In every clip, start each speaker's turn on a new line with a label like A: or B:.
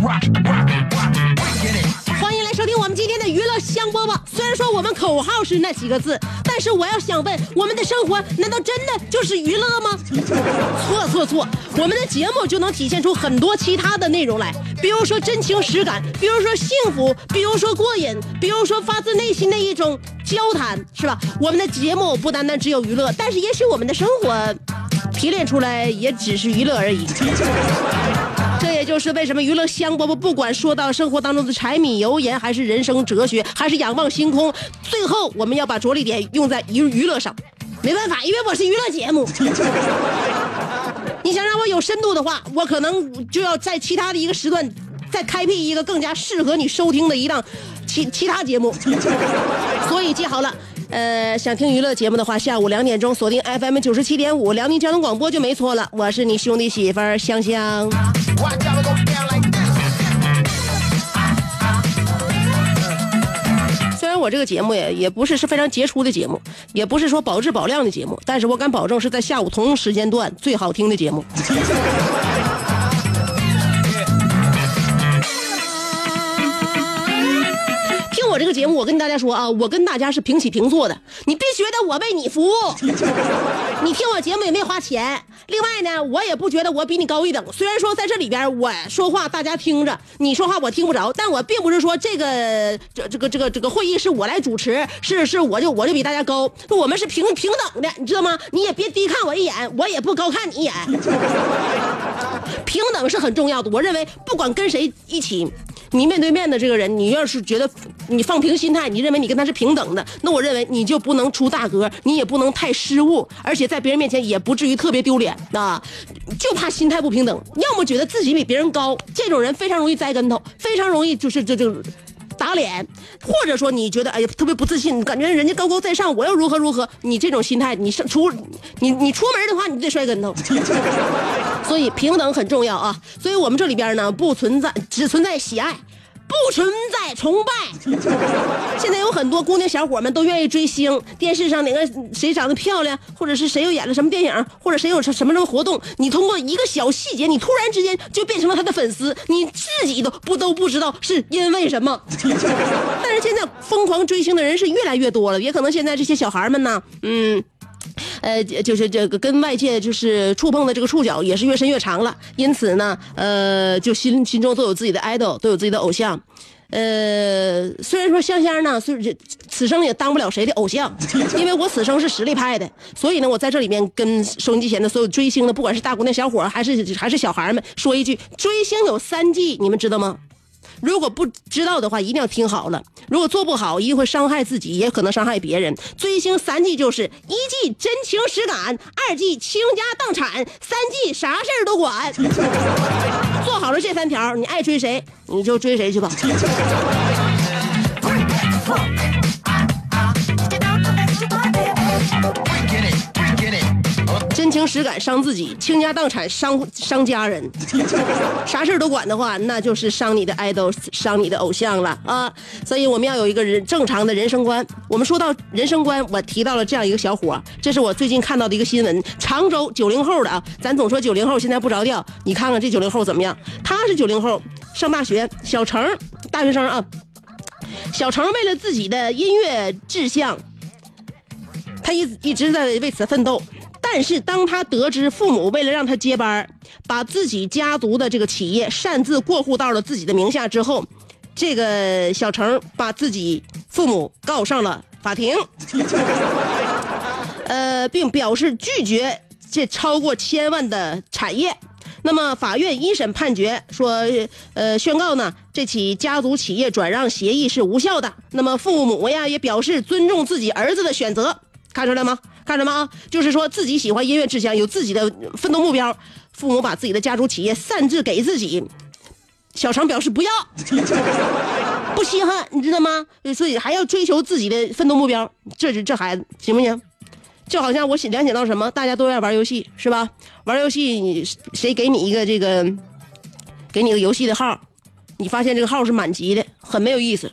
A: 欢迎来收听我们今天的娱乐香饽饽。虽然说我们口号是那几个字，但是我要想问，我们的生活难道真的就是娱乐吗？错错错，我们的节目就能体现出很多其他的内容来，比如说真情实感，比如说幸福，比如说过瘾，比如说发自内心的一种交谈，是吧？我们的节目不单单只有娱乐，但是也许我们的生活提炼出来也只是娱乐而已。就是为什么娱乐香饽饽不管说到生活当中的柴米油盐，还是人生哲学，还是仰望星空，最后我们要把着力点用在娱娱乐上。没办法，因为我是娱乐节目。你想让我有深度的话，我可能就要在其他的一个时段再开辟一个更加适合你收听的一档其其他节目。所以记好了。呃，想听娱乐节目的话，下午两点钟锁定 FM 九十七点五辽宁交通广播就没错了。我是你兄弟媳妇儿香香。虽然我这个节目也也不是是非常杰出的节目，也不是说保质保量的节目，但是我敢保证是在下午同时间段最好听的节目。我跟大家说啊，我跟大家是平起平坐的，你必须得我为你服务。你听我节目也没花钱，另外呢，我也不觉得我比你高一等。虽然说在这里边我说话大家听着，你说话我听不着，但我并不是说这个这这个这个这个会议是我来主持，是是我就我就比大家高，我们是平平等的，你知道吗？你也别低看我一眼，我也不高看你一眼。平等是很重要的，我认为不管跟谁一起，你面对面的这个人，你要是觉得你放平心心态，你认为你跟他是平等的，那我认为你就不能出大格，你也不能太失误，而且在别人面前也不至于特别丢脸啊，就怕心态不平等，要么觉得自己比别人高，这种人非常容易栽跟头，非常容易就是这这。打脸，或者说你觉得哎呀特别不自信，感觉人家高高在上，我又如何如何？你这种心态，你上出你你出门的话，你得摔跟头。所以平等很重要啊！所以我们这里边呢不存在，只存在喜爱，不存在崇拜。现在有很多姑娘小伙们都愿意追星，电视上哪个谁长得漂亮，或者是谁又演了什么电影，或者谁有什什么什么活动，你通过一个小细节，你突然之间就变成了他的粉丝，你自己都不都不知道是因为什么。但是现在疯狂追星的人是越来越多了，也可能现在这些小孩们呢，嗯。呃，就是这个跟外界就是触碰的这个触角也是越伸越长了，因此呢，呃，就心心中都有自己的 idol，都有自己的偶像。呃，虽然说香香呢，虽然此生也当不了谁的偶像，因为我此生是实力派的，所以呢，我在这里面跟收音机前的所有追星的，不管是大姑娘小伙还是还是小孩们，说一句：追星有三忌，你们知道吗？如果不知道的话，一定要听好了。如果做不好，一会伤害自己，也可能伤害别人。追星三忌就是：一忌真情实感，二忌倾家荡产，三忌啥事儿都管。做好了这三条，你爱追谁你就追谁去吧。真情实感伤自己，倾家荡产伤伤家人，啥事儿都管的话，那就是伤你的 idol，伤你的偶像了啊！所以我们要有一个人正常的人生观。我们说到人生观，我提到了这样一个小伙，这是我最近看到的一个新闻，常州九零后的啊，咱总说九零后现在不着调，你看看这九零后怎么样？他是九零后，上大学，小程大学生啊。小程为了自己的音乐志向，他一一直在为此奋斗。但是当他得知父母为了让他接班，把自己家族的这个企业擅自过户到了自己的名下之后，这个小程把自己父母告上了法庭，呃，并表示拒绝这超过千万的产业。那么法院一审判决说，呃，宣告呢这起家族企业转让协议是无效的。那么父母呀也表示尊重自己儿子的选择，看出来吗？看什么啊？就是说自己喜欢音乐志向，有自己的奋斗目标，父母把自己的家族企业擅自给自己，小常表示不要，不稀罕，你知道吗？所以还要追求自己的奋斗目标，这是这孩子行不行？就好像我联想到什么，大家都爱玩游戏是吧？玩游戏，谁给你一个这个，给你个游戏的号，你发现这个号是满级的，很没有意思，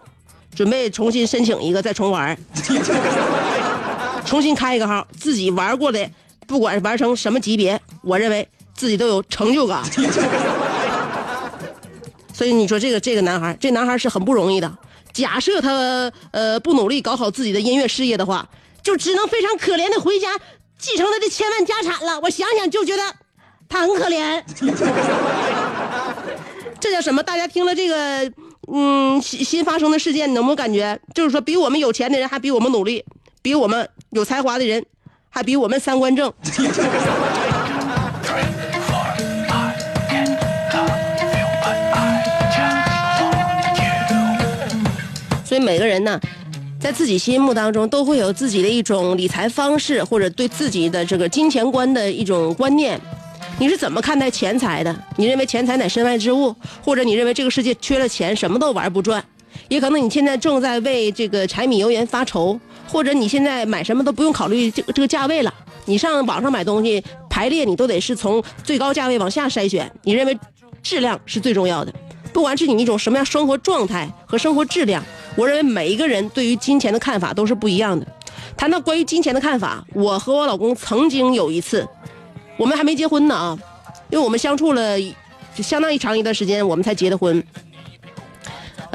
A: 准备重新申请一个再重玩，重新开一个号，自己玩过的，不管玩成什么级别，我认为自己都有成就感。所以你说这个这个男孩，这男孩是很不容易的。假设他呃不努力搞好自己的音乐事业的话。就只能非常可怜的回家继承他的千万家产了。我想想就觉得他很可怜。这叫什么？大家听了这个，嗯，新新发生的事件，能不能感觉就是说，比我们有钱的人还比我们努力，比我们有才华的人还比我们三观正。所以每个人呢。在自己心目当中，都会有自己的一种理财方式，或者对自己的这个金钱观的一种观念。你是怎么看待钱财的？你认为钱财乃身外之物，或者你认为这个世界缺了钱什么都玩不转？也可能你现在正在为这个柴米油盐发愁，或者你现在买什么都不用考虑这个这个价位了。你上网上买东西排列，你都得是从最高价位往下筛选。你认为质量是最重要的，不管是你一种什么样生活状态和生活质量。我认为每一个人对于金钱的看法都是不一样的。谈到关于金钱的看法，我和我老公曾经有一次，我们还没结婚呢啊，因为我们相处了相当一长一段时间，我们才结的婚。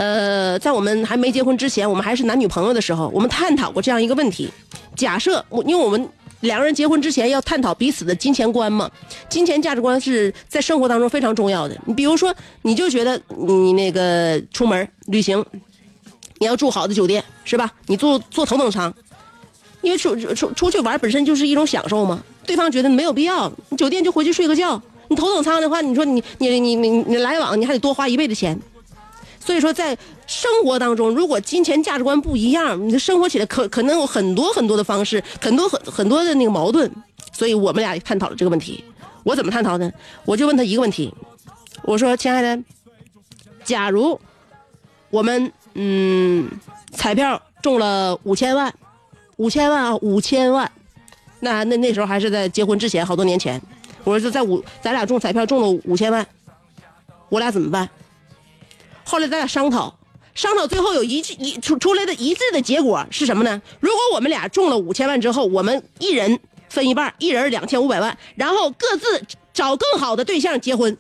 A: 呃，在我们还没结婚之前，我们还是男女朋友的时候，我们探讨过这样一个问题：假设我，因为我们两个人结婚之前要探讨彼此的金钱观嘛，金钱价值观是在生活当中非常重要的。你比如说，你就觉得你那个出门旅行。你要住好的酒店是吧？你坐坐头等舱，因为出出出去玩本身就是一种享受嘛。对方觉得没有必要，你酒店就回去睡个觉。你头等舱的话，你说你你你你你来往你还得多花一倍的钱。所以说，在生活当中，如果金钱价值观不一样，你的生活起来可可能有很多很多的方式，很多很很多的那个矛盾。所以我们俩探讨了这个问题。我怎么探讨呢？我就问他一个问题，我说：“亲爱的，假如我们……”嗯，彩票中了五千万，五千万啊，五千万。那那那时候还是在结婚之前，好多年前。我说就在五，咱俩中彩票中了五千万，我俩怎么办？后来咱俩商讨，商讨最后有一致一出出来的一致的结果是什么呢？如果我们俩中了五千万之后，我们一人分一半，一人两千五百万，然后各自找更好的对象结婚。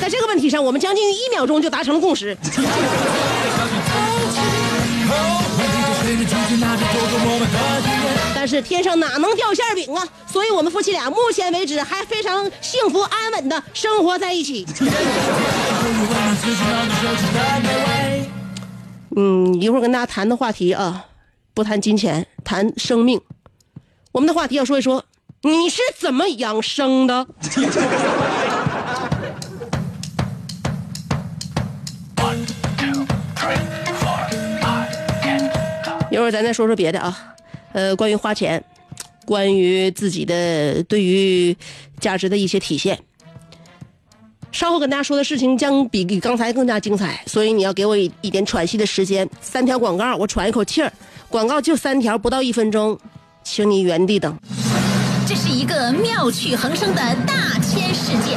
A: 在这个问题上，我们将近一秒钟就达成了共识。但是天上哪能掉馅饼啊？所以我们夫妻俩目前为止还非常幸福安稳的生活在一起。嗯，一会儿跟大家谈的话题啊，不谈金钱，谈生命。我们的话题要说一说，你是怎么养生的？一会儿咱再说说别的啊，呃，关于花钱，关于自己的对于价值的一些体现。稍后跟大家说的事情将比刚才更加精彩，所以你要给我一一点喘息的时间。三条广告，我喘一口气儿。广告就三条，不到一分钟，请你原地等。
B: 这是一个妙趣横生的大千世界。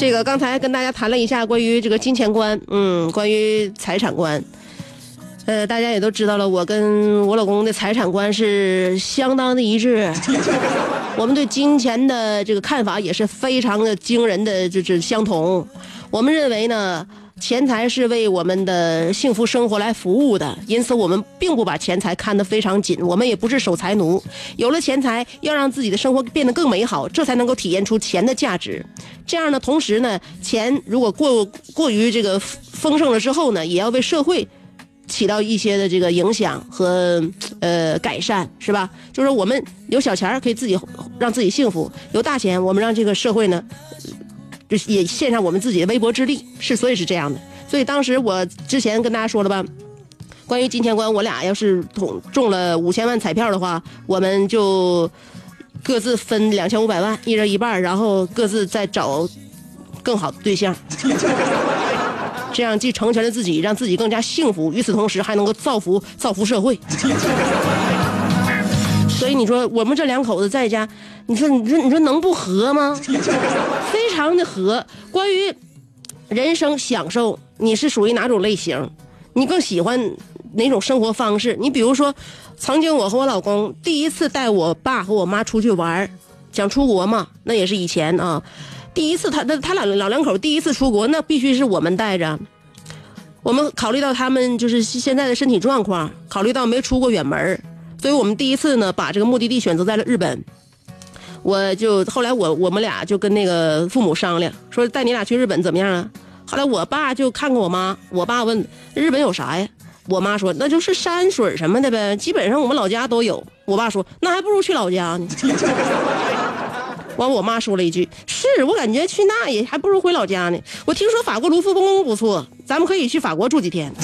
A: 这个刚才跟大家谈了一下关于这个金钱观，嗯，关于财产观，呃，大家也都知道了，我跟我老公的财产观是相当的一致，我们对金钱的这个看法也是非常的惊人的，就是相同。我们认为呢，钱财是为我们的幸福生活来服务的，因此我们并不把钱财看得非常紧，我们也不是守财奴。有了钱财，要让自己的生活变得更美好，这才能够体现出钱的价值。这样呢，同时呢，钱如果过过于这个丰盛了之后呢，也要为社会起到一些的这个影响和呃改善，是吧？就是我们有小钱可以自己让自己幸福，有大钱我们让这个社会呢，就也献上我们自己的微薄之力，是所以是这样的。所以当时我之前跟大家说了吧，关于金钱观，我俩要是中中了五千万彩票的话，我们就。各自分两千五百万，一人一半，然后各自再找更好的对象，这样既成全了自己，让自己更加幸福，与此同时还能够造福造福社会。所以你说我们这两口子在家，你说你说你说能不和吗？常的和。关于人生享受，你是属于哪种类型？你更喜欢哪种生活方式？你比如说。曾经我和我老公第一次带我爸和我妈出去玩想出国嘛，那也是以前啊。第一次他他他俩老两口第一次出国，那必须是我们带着。我们考虑到他们就是现在的身体状况，考虑到没出过远门所以我们第一次呢把这个目的地选择在了日本。我就后来我我们俩就跟那个父母商量，说带你俩去日本怎么样啊？后来我爸就看看我妈，我爸问日本有啥呀？我妈说：“那就是山水什么的呗，基本上我们老家都有。”我爸说：“那还不如去老家呢。”完，我妈说了一句：“是我感觉去那也还不如回老家呢。”我听说法国卢浮宫不错，咱们可以去法国住几天。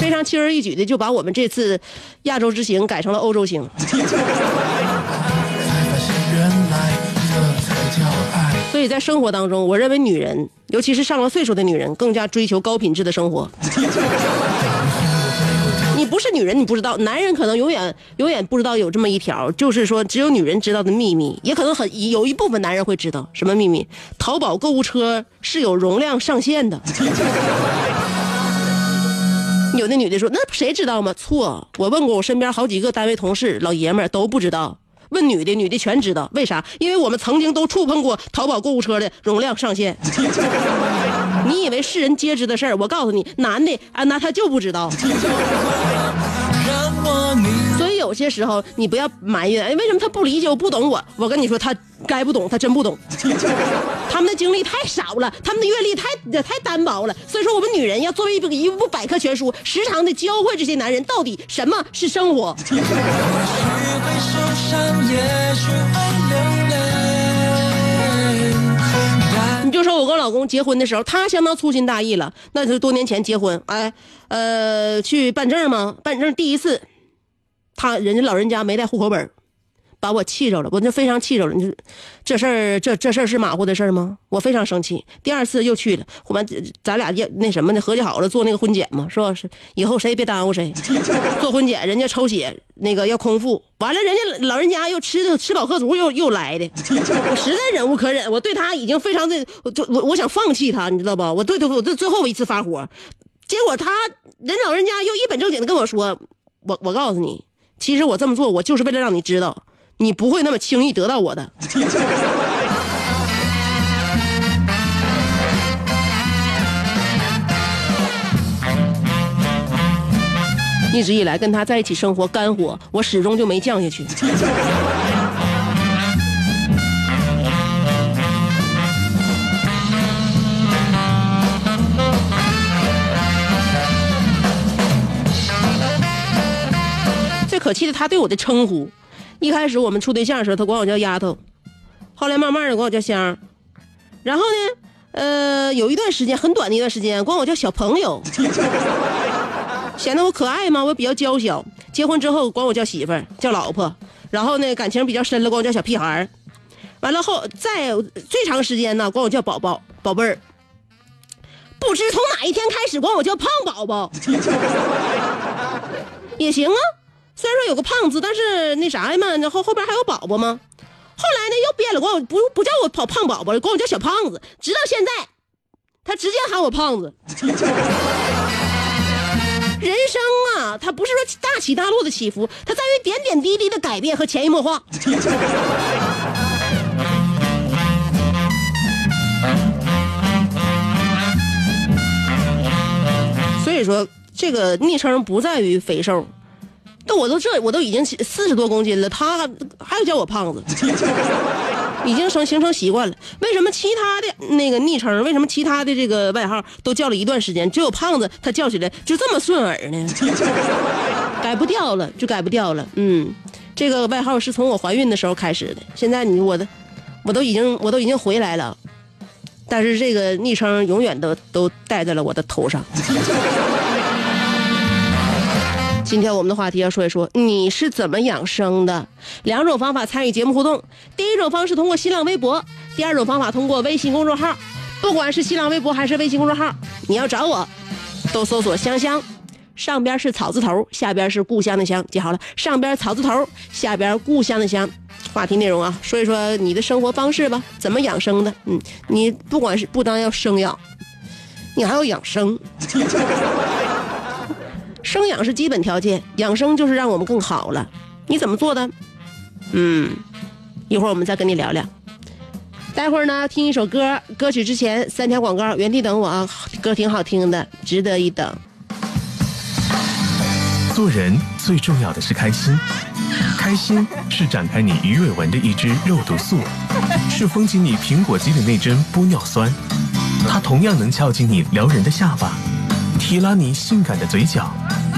A: 非常轻而易举的就把我们这次亚洲之行改成了欧洲行。所以在生活当中，我认为女人，尤其是上了岁数的女人，更加追求高品质的生活。你不是女人，你不知道；男人可能永远永远不知道有这么一条，就是说只有女人知道的秘密，也可能很有一部分男人会知道什么秘密。淘宝购物车是有容量上限的。有的女的说：“那谁知道吗？”错，我问过我身边好几个单位同事，老爷们儿都不知道。问女的，女的全知道，为啥？因为我们曾经都触碰过淘宝购物车的容量上限。你以为世人皆知的事儿？我告诉你，男的啊，那他就不知道。所以有些时候你不要埋怨，哎，为什么他不理解我、不懂我？我跟你说，他该不懂，他真不懂。他们的经历太少了，他们的阅历太太单薄了。所以说，我们女人要作为一部一部百科全书，时常的教会这些男人到底什么是生活。伤，也许会流泪你就说我跟我老公结婚的时候，他相当粗心大意了。那是多年前结婚，哎，呃，去办证吗？办证第一次，他人家老人家没带户口本把我气着了，我就非常气着了。你说这事儿，这这事儿是马虎的事儿吗？我非常生气。第二次又去了，我们咱俩也那什么的，合计好了做那个婚检嘛，是吧？是以后谁也别耽误谁。做婚检，人家抽血那个要空腹，完了人家老人家又吃的吃饱喝足，又又来的，我实在忍无可忍，我对他已经非常的，就我我想放弃他，你知道不？我对对，我这最后一次发火，结果他人老人家又一本正经的跟我说，我我告诉你，其实我这么做，我就是为了让你知道。你不会那么轻易得到我的。一直以来跟他在一起生活肝火我始终就没降下去。最可气的他对我的称呼一开始我们处对象的时候，他管我叫丫头，后来慢慢的管我叫香儿，然后呢，呃，有一段时间很短的一段时间，管我叫小朋友，显得我可爱嘛，我比较娇小。结婚之后管我叫媳妇儿，叫老婆，然后呢感情比较深了，管我叫小屁孩儿。完了后，再最长时间呢，管我叫宝宝、宝贝儿。不知从哪一天开始，管我叫胖宝宝，也行啊。虽然说有个胖子，但是那啥嘛，然后后边还有宝宝吗？后来呢又变了，管我不不叫我胖胖宝宝了，管我叫小胖子。直到现在，他直接喊我胖子。人生啊，它不是说大起大落的起伏，它在于点点滴滴的改变和潜移默化。所以说，这个昵称不在于肥瘦。那我都这我都已经四十多公斤了，他还要叫我胖子，已经成形成习惯了。为什么其他的那个昵称，为什么其他的这个外号都叫了一段时间，只有胖子他叫起来就这么顺耳呢？改不掉了，就改不掉了。嗯，这个外号是从我怀孕的时候开始的，现在你我的我都已经我都已经回来了，但是这个昵称永远都都戴在了我的头上。今天我们的话题要说一说你是怎么养生的。两种方法参与节目互动，第一种方式通过新浪微博，第二种方法通过微信公众号。不管是新浪微博还是微信公众号，你要找我，都搜索“香香”，上边是草字头，下边是故乡的乡，记好了，上边草字头，下边故乡的乡。话题内容啊，说一说你的生活方式吧，怎么养生的？嗯，你不管是不单要生养，你还要养生。生养是基本条件，养生就是让我们更好了。你怎么做的？嗯，一会儿我们再跟你聊聊。待会儿呢，听一首歌，歌曲之前三条广告，原地等我啊，歌挺好听的，值得一等。
C: 做人最重要的是开心，开心是展开你鱼尾纹的一支肉毒素，是封紧你苹果肌的那针玻尿酸，它同样能翘起你撩人的下巴。提拉你性感的嘴角，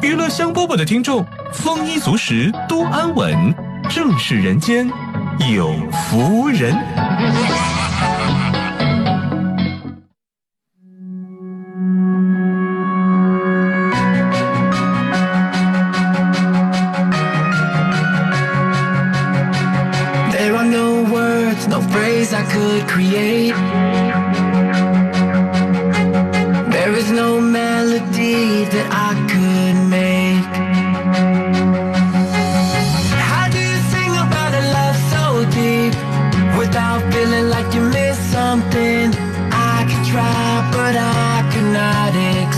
C: 娱乐香饽饽的听众丰衣足食，多安稳，正是人间有福人。
D: There are no words, no phrase I could create.
E: automatic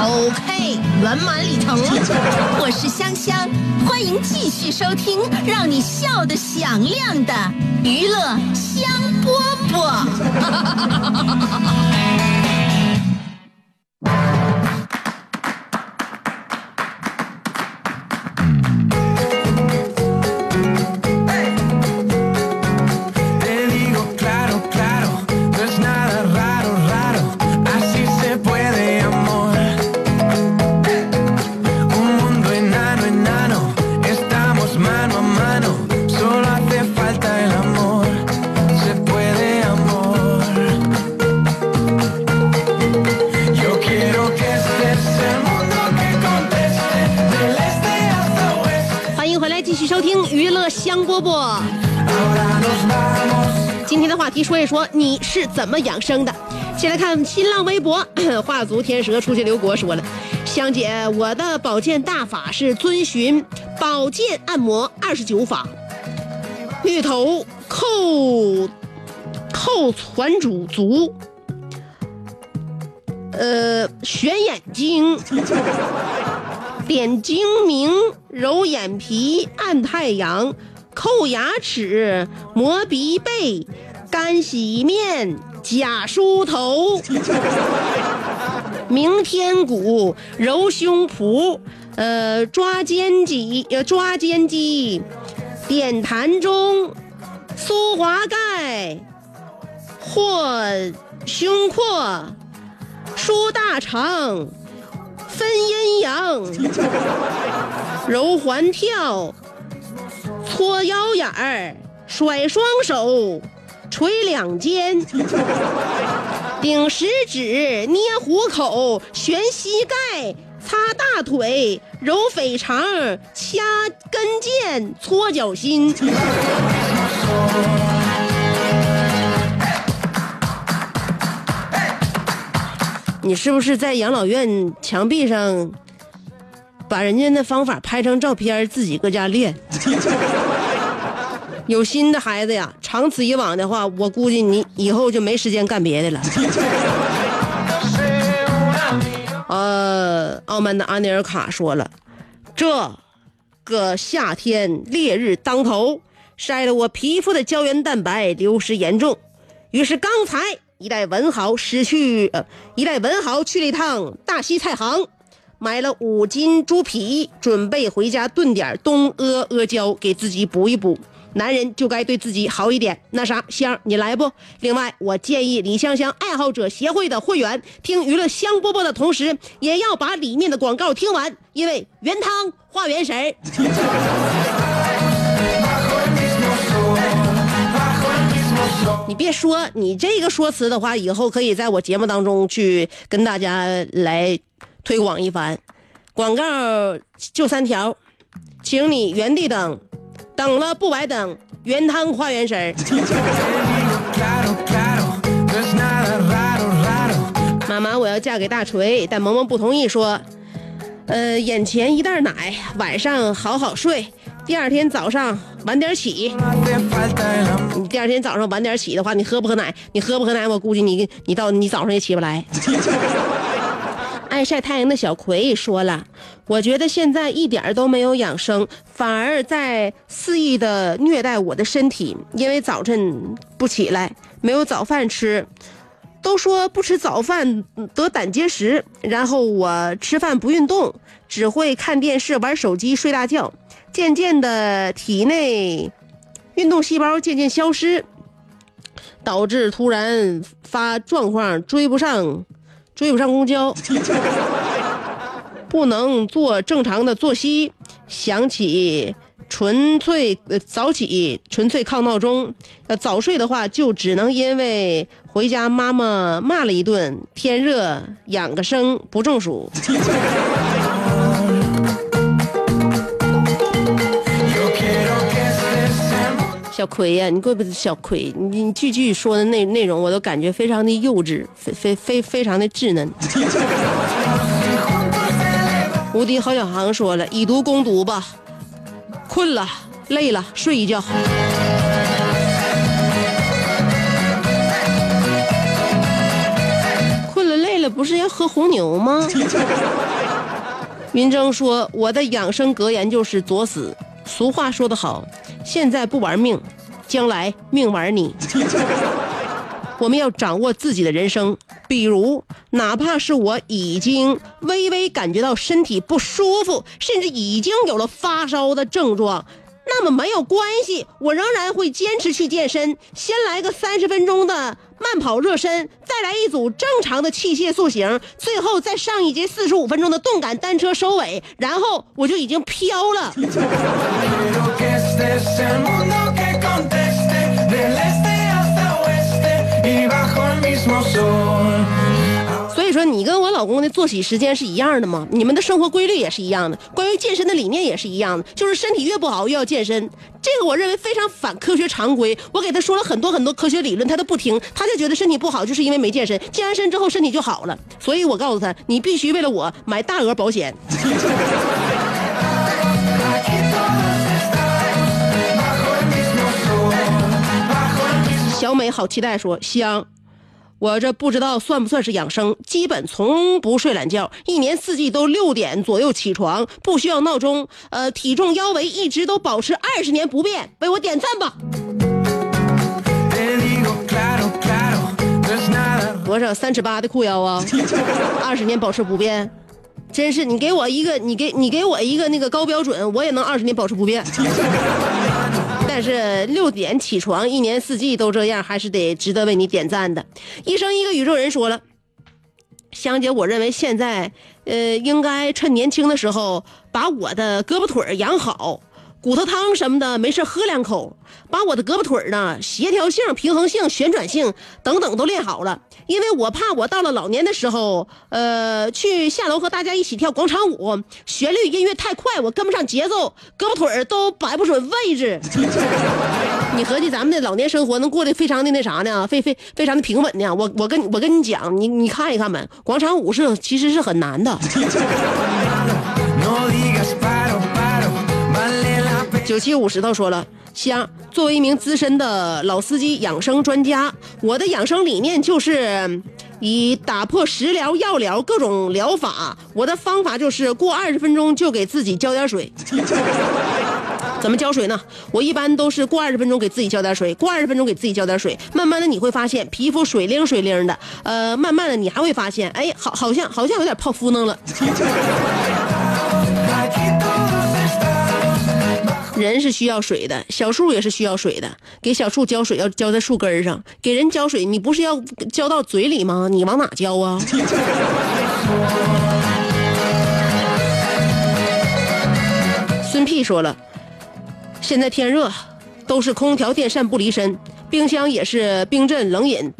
A: OK，圆满礼成。
E: 我是香香，欢迎继续收听让你笑得响亮的娱乐香饽饽。
A: 怎么养生的。先来看新浪微博，画足天蛇出去留国说了：“香姐，我的保健大法是遵循保健按摩二十九法，芋头扣扣攒主足，呃，选眼睛。”点睛明，揉眼皮，按太阳，扣牙齿，磨鼻背，干洗面，假梳头，明天鼓，揉胸脯，呃，抓肩脊，呃，抓肩肌，点膻中，苏华盖，或胸廓，舒大肠。分阴阳，揉环跳，搓腰眼儿，甩双手，捶两肩，顶食指，捏虎口，旋膝盖，擦大腿，揉腓肠，掐跟腱，搓脚心。你是不是在养老院墙壁上把人家那方法拍成照片，自己搁家练？有心的孩子呀，长此以往的话，我估计你以后就没时间干别的了。呃，澳门的阿尼尔卡说了，这个夏天烈日当头，晒得我皮肤的胶原蛋白流失严重，于是刚才。一代文豪失去，呃，一代文豪去了一趟大西菜行，买了五斤猪皮，准备回家炖点东阿阿胶给自己补一补。男人就该对自己好一点。那啥，香，你来不？另外，我建议李香香爱好者协会的会员听娱乐香饽饽的同时，也要把里面的广告听完，因为原汤化原食儿。你别说，你这个说辞的话，以后可以在我节目当中去跟大家来推广一番。广告就三条，请你原地等，等了不白等，原汤化原食儿。妈妈，我要嫁给大锤，但萌萌不同意，说，呃，眼前一袋奶，晚上好好睡。第二天早上晚点起，你第二天早上晚点起的话，你喝不喝奶？你喝不喝奶？我估计你你到你早上也起不来。爱晒太阳的小葵说了，我觉得现在一点儿都没有养生，反而在肆意的虐待我的身体，因为早晨不起来，没有早饭吃。都说不吃早饭得胆结石，然后我吃饭不运动，只会看电视、玩手机、睡大觉。渐渐的，体内运动细胞渐渐消失，导致突然发状况，追不上，追不上公交，不能做正常的作息。想起纯粹呃早起，纯粹靠闹钟。呃，早睡的话，就只能因为回家妈妈骂了一顿，天热养个生不中暑。小葵呀、你怪不得小葵，你你句句说的内内容，我都感觉非常的幼稚，非非非非常的稚嫩。无敌郝小航说了，以毒攻毒吧，困了累了睡一觉。困了累了，不是要喝红牛吗？云峥说：“我的养生格言就是作死。俗话说得好，现在不玩命，将来命玩你。我们要掌握自己的人生，比如哪怕是我已经微微感觉到身体不舒服，甚至已经有了发烧的症状。”那么没有关系，我仍然会坚持去健身。先来个三十分钟的慢跑热身，再来一组正常的器械塑形，最后再上一节四十五分钟的动感单车收尾，然后我就已经飘了。所以说，你跟我老公的作息时间是一样的吗？你们的生活规律也是一样的，关于健身的理念也是一样的，就是身体越不好越要健身。这个我认为非常反科学常规。我给他说了很多很多科学理论，他都不听，他就觉得身体不好就是因为没健身，健完身之后身体就好了。所以我告诉他，你必须为了我买大额保险。小美好期待说香。我这不知道算不算是养生，基本从不睡懒觉，一年四季都六点左右起床，不需要闹钟。呃，体重腰围一直都保持二十年不变，为我点赞吧。多少三尺八的裤腰啊，二十年保持不变，真是你给我一个，你给你给我一个那个高标准，我也能二十年保持不变。但是六点起床，一年四季都这样，还是得值得为你点赞的。一生一个宇宙人说了，香姐，我认为现在呃应该趁年轻的时候把我的胳膊腿养好。骨头汤什么的，没事喝两口，把我的胳膊腿呢，协调性、平衡性、旋转性等等都练好了。因为我怕我到了老年的时候，呃，去下楼和大家一起跳广场舞，旋律音乐太快，我跟不上节奏，胳膊腿都摆不准位置。你合计咱们的老年生活能过得非常的那啥呢？非非非常的平稳呢？我我跟我跟你讲，你你看一看呗，广场舞是其实是很难的。九七五石头说了，香，作为一名资深的老司机、养生专家，我的养生理念就是以打破食疗、药疗各种疗法。我的方法就是过二十分钟就给自己浇点水。怎么浇水呢？我一般都是过二十分钟给自己浇点水，过二十分钟给自己浇点水，慢慢的你会发现皮肤水灵水灵的，呃，慢慢的你还会发现，哎，好，好像好像有点泡芙弄了。人是需要水的，小树也是需要水的。给小树浇水要浇在树根上，给人浇水你不是要浇到嘴里吗？你往哪浇啊？孙屁说了，现在天热，都是空调、电扇不离身，冰箱也是冰镇冷饮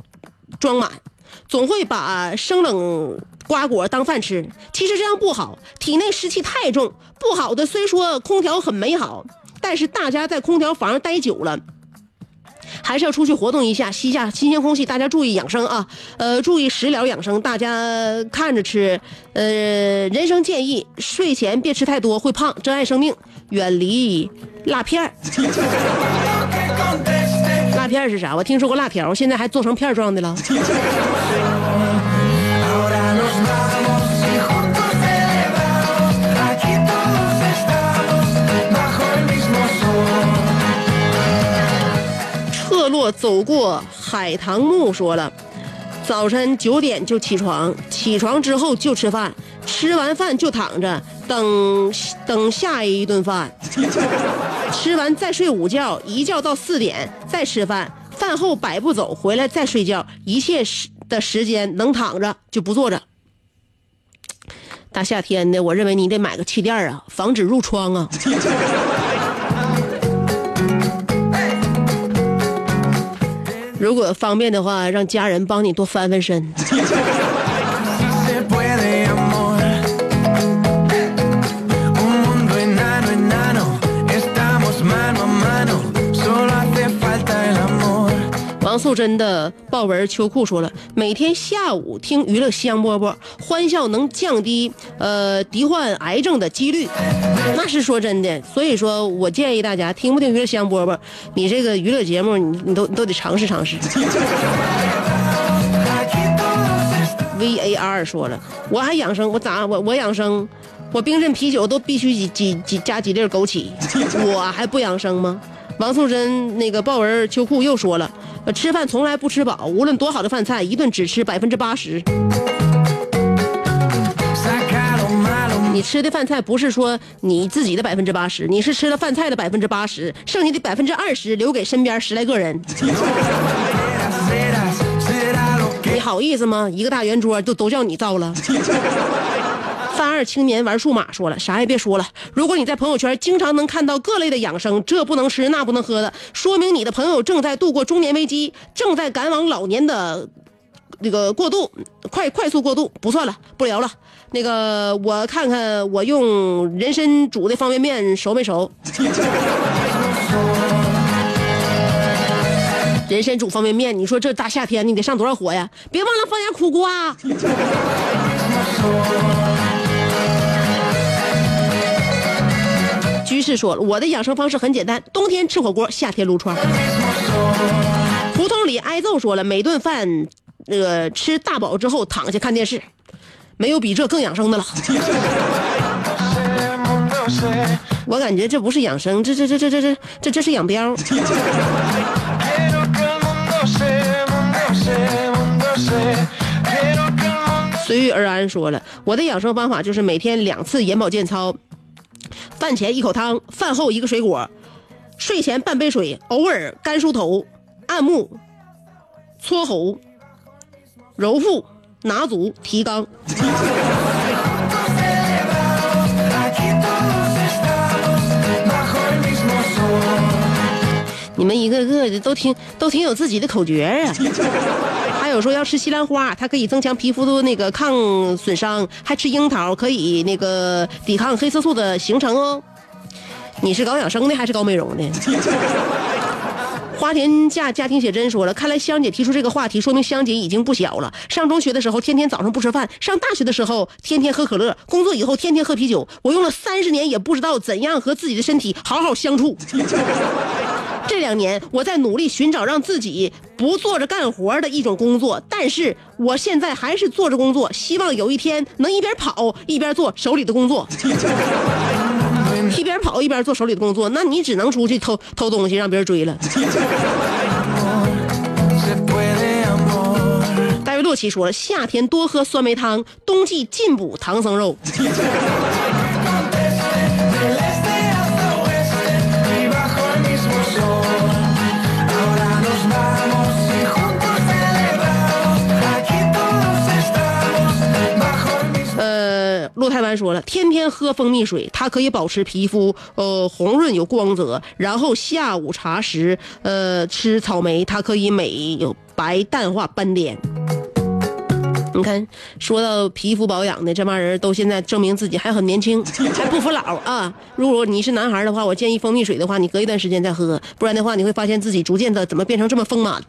A: 装满，总会把生冷瓜果当饭吃。其实这样不好，体内湿气太重。不好的虽说空调很美好，但是大家在空调房待久了。还是要出去活动一下，吸下新鲜空气。大家注意养生啊，呃，注意食疗养生。大家看着吃，呃，人生建议：睡前别吃太多，会胖。珍爱生命，远离辣片。辣片是啥？我听说过辣条，现在还做成片状的了。落走过海棠木说了，早晨九点就起床，起床之后就吃饭，吃完饭就躺着等等下一顿饭，吃完再睡午觉，一觉到四点再吃饭，饭后百步走回来再睡觉，一切时的时间能躺着就不坐着。大夏天的，我认为你得买个气垫啊，防止褥疮啊。如果方便的话，让家人帮你多翻翻身。素贞的豹纹秋裤说了，每天下午听娱乐香饽饽，欢笑能降低呃罹患癌症的几率。那是说真的，所以说我建议大家听不听娱乐香饽饽，你这个娱乐节目你你都你都得尝试尝试。V A R 说了，我还养生，我咋我我养生，我冰镇啤酒都必须几几几加几粒枸杞，我还不养生吗？王素珍那个豹纹秋裤又说了，呃吃饭从来不吃饱，无论多好的饭菜，一顿只吃百分之八十。你吃的饭菜不是说你自己的百分之八十，你是吃了饭菜的百分之八十，剩下的百分之二十留给身边十来个人。你好意思吗？一个大圆桌都都叫你造了。范二青年玩数码说了，啥也别说了。如果你在朋友圈经常能看到各类的养生，这不能吃那不能喝的，说明你的朋友正在度过中年危机，正在赶往老年的那个过渡，快快速过渡。不算了，不聊了。那个我看看我用人参煮的方便面熟没熟？人参煮方便面，你说这大夏天你得上多少火呀？别忘了放点苦瓜。居士说了，我的养生方式很简单，冬天吃火锅，夏天撸串。胡同里挨揍说了，每顿饭，那、个吃大饱之后躺下看电视，没有比这更养生的了。我感觉这不是养生，这这这这这这这这是养膘。随遇而安说了，我的养生方法就是每天两次眼保健操，饭前一口汤，饭后一个水果，睡前半杯水，偶尔干梳头、按摩、搓喉、揉腹、拿足、提肛。你们一个个的都挺都挺有自己的口诀啊。我说要吃西兰花，它可以增强皮肤的那个抗损伤；还吃樱桃可以那个抵抗黑色素的形成哦。你是搞养生的还是搞美容的？花田家家庭写真说了，看来香姐提出这个话题，说明香姐已经不小了。上中学的时候，天天早上不吃饭；上大学的时候，天天喝可乐；工作以后，天天喝啤酒。我用了三十年，也不知道怎样和自己的身体好好相处。这两年，我在努力寻找让自己不坐着干活的一种工作，但是我现在还是坐着工作，希望有一天能一边跑一边做手里的工作。一边跑一边做手里的工作，那你只能出去偷偷东西，让别人追了。
D: Se puede, amor.
A: 大卫洛奇说，夏天多喝酸梅汤，冬季进补唐僧肉。陆太湾说了，天天喝蜂蜜水，它可以保持皮肤呃红润有光泽。然后下午茶时，呃吃草莓，它可以美有白淡化斑点。你看，说到皮肤保养的这帮人都现在证明自己还很年轻，还不服老啊！如果你是男孩的话，我建议蜂蜜水的话，你隔一段时间再喝，不然的话你会发现自己逐渐的怎么变成这么丰满。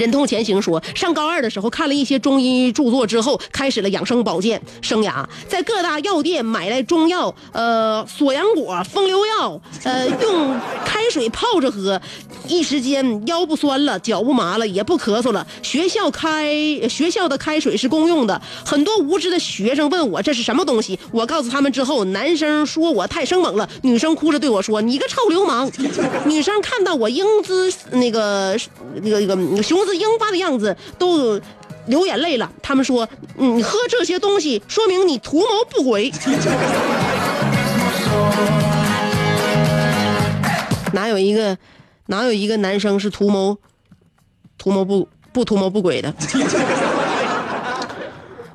A: 忍痛前行说，上高二的时候看了一些中医著作之后，开始了养生保健生涯，在各大药店买来中药，呃，锁阳果、风流药，呃，用开水泡着喝，一时间腰不酸了，脚不麻了，也不咳嗽了。学校开学校的开水是公用的，很多无知的学生问我这是什么东西，我告诉他们之后，男生说我太生猛了，女生哭着对我说：“你个臭流氓！”女生看到我英姿那个那个那个雄姿英发的样子，都流眼泪了。他们说：“你喝这些东西，说明你图谋不轨。”哪有一个哪有一个男生是图谋图谋不不图谋不轨的？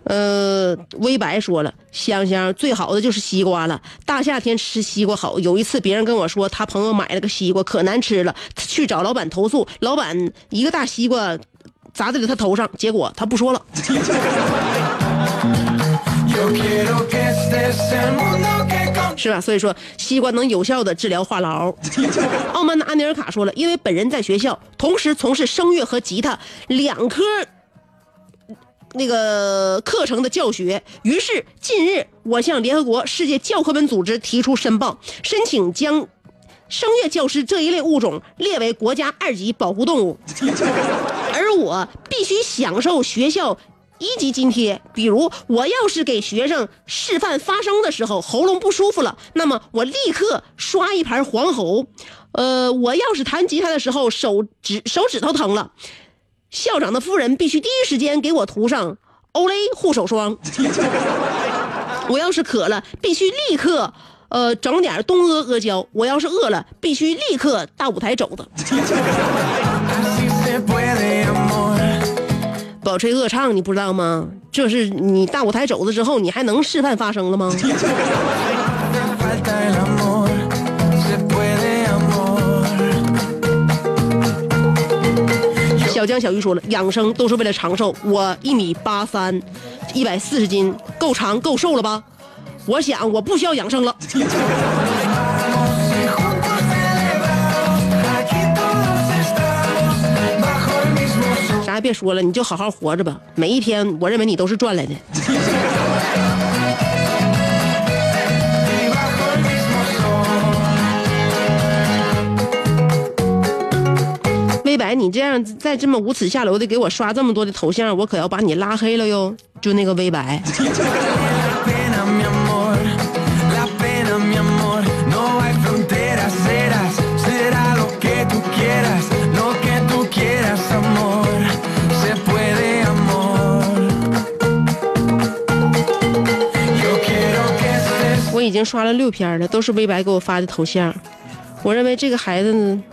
A: 呃，微白说了，香香最好的就是西瓜了，大夏天吃西瓜好。有一次别人跟我说，他朋友买了个西瓜可难吃了，去找老板投诉，老板一个大西瓜砸在了他头上，结果他不说了。是吧？所以说，西瓜能有效的治疗话痨。傲慢的安尼尔卡说了，因为本人在学校同时从事声乐和吉他两科那个课程的教学，于是近日我向联合国世界教科文组织提出申报，申请将声乐教师这一类物种列为国家二级保护动物，而我必须享受学校。一级津贴，比如我要是给学生示范发声的时候喉咙不舒服了，那么我立刻刷一盘黄喉。呃，我要是弹吉他的时候手指手指头疼了，校长的夫人必须第一时间给我涂上欧蕾护手霜。我要是渴了，必须立刻呃整点东阿阿胶。我要是饿了，必须立刻大舞台肘子。保吹恶唱，你不知道吗？这是你大舞台肘子之后，你还能示范发声了吗？我江小鱼说了，养生都是为了长寿。我一米八三，一百四十斤，够长够瘦了吧？我想我不需要养生了。啥也别说了，你就好好活着吧。每一天，我认为你都是赚来的。来你这样再这么无耻下流的给我刷这么多的头像，我可要把你拉黑了哟。就那个微白。我已经刷了六篇了，都是微白给我发的头像。我认为这个孩子呢，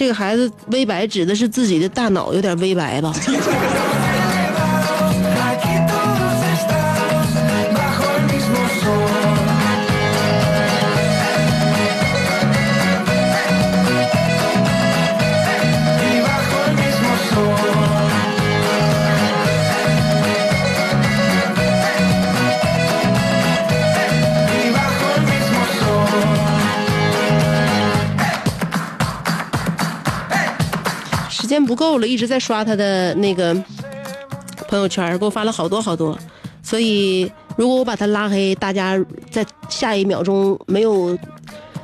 A: 这个孩子微白指的是自己的大脑有点微白吧。不够了，一直在刷他的那个朋友圈，给我发了好多好多。所以如果我把他拉黑，大家在下一秒钟没有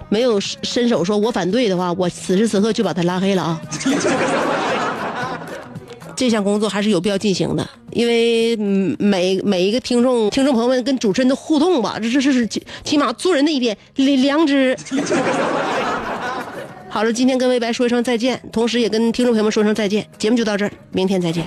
A: 没有伸手说我反对的话，我此时此刻就把他拉黑了啊。这项工作还是有必要进行的，因为每每一个听众听众朋友们跟主持人的互动吧，这这是起起码做人的一点良良知。好了，今天跟微白说一声再见，同时也跟听众朋友们说声再见。节目就到这儿，明天再见。